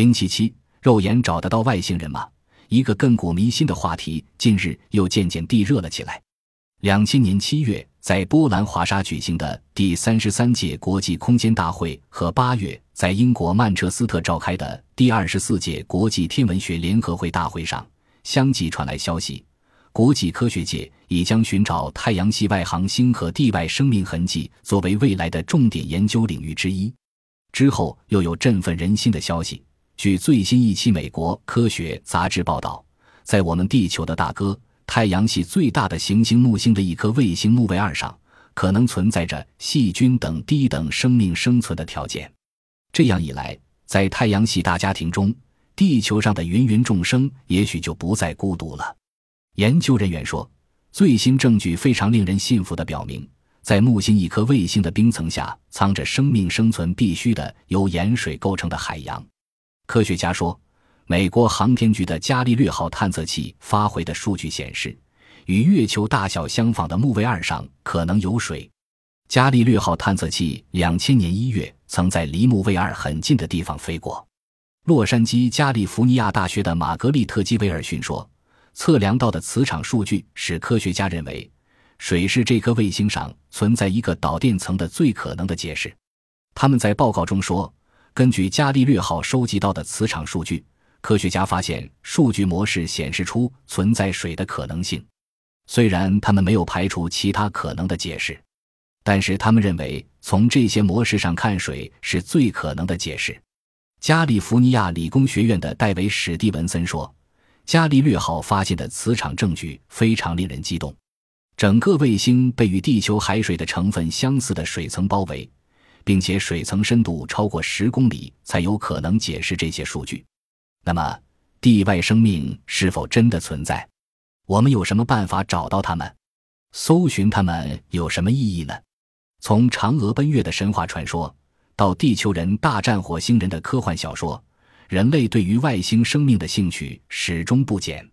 零七七，肉眼找得到外星人吗？一个亘古弥新的话题，近日又渐渐地热了起来。两千年七月，在波兰华沙举行的第三十三届国际空间大会和八月在英国曼彻斯特召开的第二十四届国际天文学联合会大会上，相继传来消息，国际科学界已将寻找太阳系外行星和地外生命痕迹作为未来的重点研究领域之一。之后又有振奋人心的消息，据最新一期美国科学杂志报道，在我们地球的大哥。太阳系最大的行星木星的一颗卫星木卫二上，可能存在着细菌等低等生命生存的条件。这样一来，在太阳系大家庭中，地球上的芸芸众生也许就不再孤独了。研究人员说，最新证据非常令人信服地表明，在木星一颗卫星的冰层下，藏着生命生存必须的由盐水构成的海洋。科学家说。美国航天局的伽利略号探测器发回的数据显示，与月球大小相仿的木卫二上可能有水。伽利略号探测器两千年一月曾在离木卫二很近的地方飞过。洛杉矶加利福尼亚大学的玛格丽特基维尔逊说：“测量到的磁场数据使科学家认为，水是这颗卫星上存在一个导电层的最可能的解释。”他们在报告中说：“根据伽利略号收集到的磁场数据。”科学家发现，数据模式显示出存在水的可能性。虽然他们没有排除其他可能的解释，但是他们认为从这些模式上看，水是最可能的解释。加利福尼亚理工学院的戴维·史蒂文森说：“伽利略号发现的磁场证据非常令人激动。整个卫星被与地球海水的成分相似的水层包围，并且水层深度超过十公里，才有可能解释这些数据。”那么，地外生命是否真的存在？我们有什么办法找到他们？搜寻他们有什么意义呢？从嫦娥奔月的神话传说，到地球人大战火星人的科幻小说，人类对于外星生命的兴趣始终不减。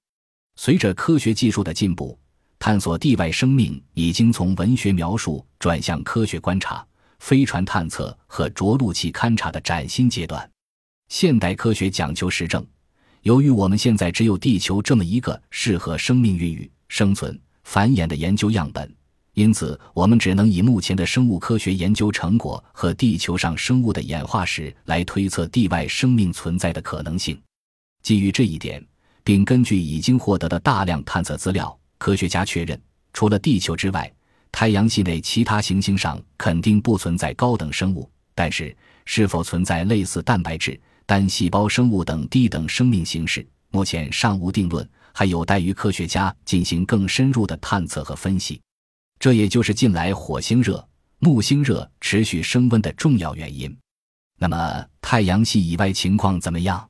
随着科学技术的进步，探索地外生命已经从文学描述转向科学观察、飞船探测和着陆器勘察的崭新阶段。现代科学讲究实证，由于我们现在只有地球这么一个适合生命孕育、生存、繁衍的研究样本，因此我们只能以目前的生物科学研究成果和地球上生物的演化史来推测地外生命存在的可能性。基于这一点，并根据已经获得的大量探测资料，科学家确认，除了地球之外，太阳系内其他行星上肯定不存在高等生物。但是，是否存在类似蛋白质？单细胞生物等低等生命形式，目前尚无定论，还有待于科学家进行更深入的探测和分析。这也就是近来火星热、木星热持续升温的重要原因。那么，太阳系以外情况怎么样？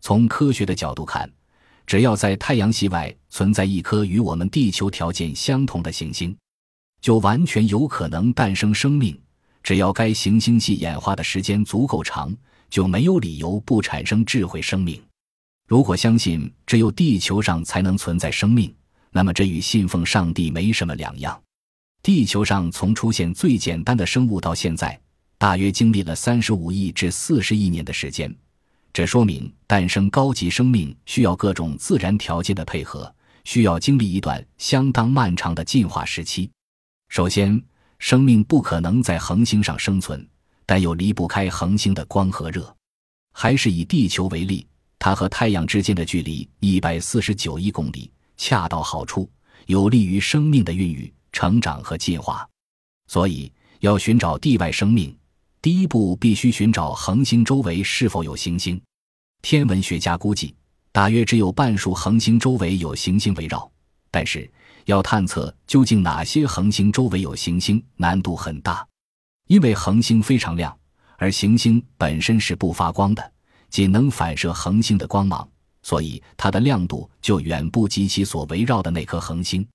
从科学的角度看，只要在太阳系外存在一颗与我们地球条件相同的行星，就完全有可能诞生生命。只要该行星系演化的时间足够长。就没有理由不产生智慧生命。如果相信只有地球上才能存在生命，那么这与信奉上帝没什么两样。地球上从出现最简单的生物到现在，大约经历了三十五亿至四十亿年的时间。这说明诞生高级生命需要各种自然条件的配合，需要经历一段相当漫长的进化时期。首先，生命不可能在恒星上生存。但又离不开恒星的光和热，还是以地球为例，它和太阳之间的距离一百四十九亿公里，恰到好处，有利于生命的孕育、成长和进化。所以，要寻找地外生命，第一步必须寻找恒星周围是否有行星。天文学家估计，大约只有半数恒星周围有行星围绕，但是要探测究竟哪些恒星周围有行星，难度很大。因为恒星非常亮，而行星本身是不发光的，仅能反射恒星的光芒，所以它的亮度就远不及其所围绕的那颗恒星。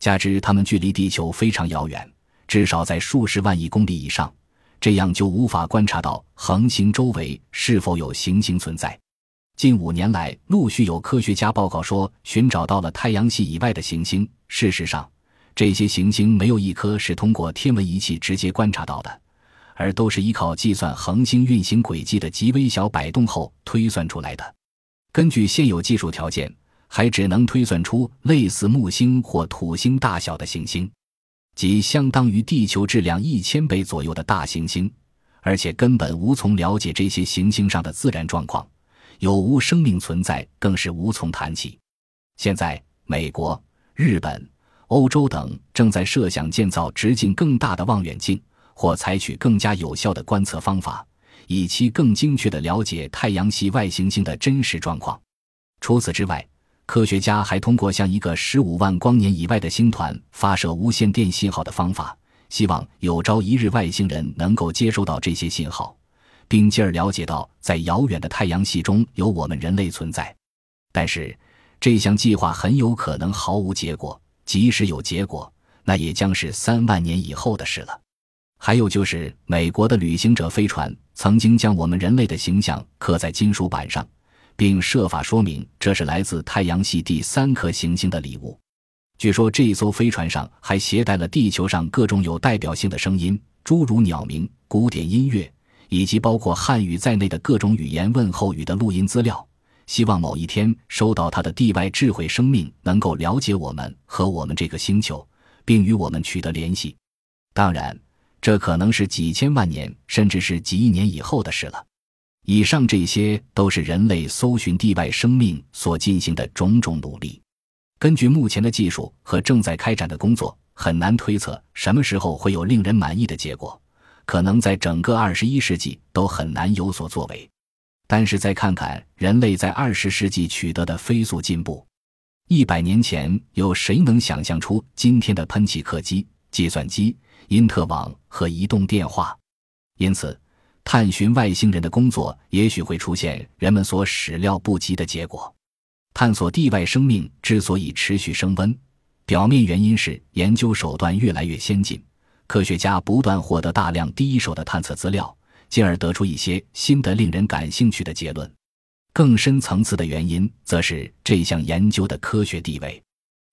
加之它们距离地球非常遥远，至少在数十万亿公里以上，这样就无法观察到恒星周围是否有行星存在。近五年来，陆续有科学家报告说寻找到了太阳系以外的行星。事实上，这些行星没有一颗是通过天文仪器直接观察到的，而都是依靠计算恒星运行轨迹的极微小摆动后推算出来的。根据现有技术条件，还只能推算出类似木星或土星大小的行星，即相当于地球质量一千倍左右的大行星，而且根本无从了解这些行星上的自然状况，有无生命存在更是无从谈起。现在，美国、日本、欧洲等正在设想建造直径更大的望远镜。或采取更加有效的观测方法，以期更精确地了解太阳系外行星的真实状况。除此之外，科学家还通过向一个十五万光年以外的星团发射无线电信号的方法，希望有朝一日外星人能够接收到这些信号，并进而了解到在遥远的太阳系中有我们人类存在。但是，这项计划很有可能毫无结果，即使有结果，那也将是三万年以后的事了。还有就是，美国的旅行者飞船曾经将我们人类的形象刻在金属板上，并设法说明这是来自太阳系第三颗行星的礼物。据说这艘飞船上还携带了地球上各种有代表性的声音，诸如鸟鸣、古典音乐，以及包括汉语在内的各种语言问候语的录音资料。希望某一天收到它的地外智慧生命能够了解我们和我们这个星球，并与我们取得联系。当然。这可能是几千万年，甚至是几亿年以后的事了。以上这些都是人类搜寻地外生命所进行的种种努力。根据目前的技术和正在开展的工作，很难推测什么时候会有令人满意的结果。可能在整个二十一世纪都很难有所作为。但是再看看人类在二十世纪取得的飞速进步，一百年前有谁能想象出今天的喷气客机、计算机？因特网和移动电话，因此，探寻外星人的工作也许会出现人们所始料不及的结果。探索地外生命之所以持续升温，表面原因是研究手段越来越先进，科学家不断获得大量第一手的探测资料，进而得出一些新的令人感兴趣的结论。更深层次的原因，则是这项研究的科学地位。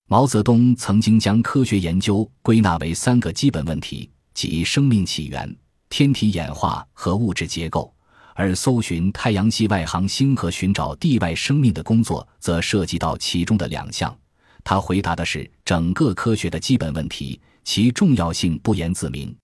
毛泽东曾经将科学研究归纳为三个基本问题，即生命起源、天体演化和物质结构，而搜寻太阳系外行星和寻找地外生命的工作则涉及到其中的两项。他回答的是整个科学的基本问题，其重要性不言自明。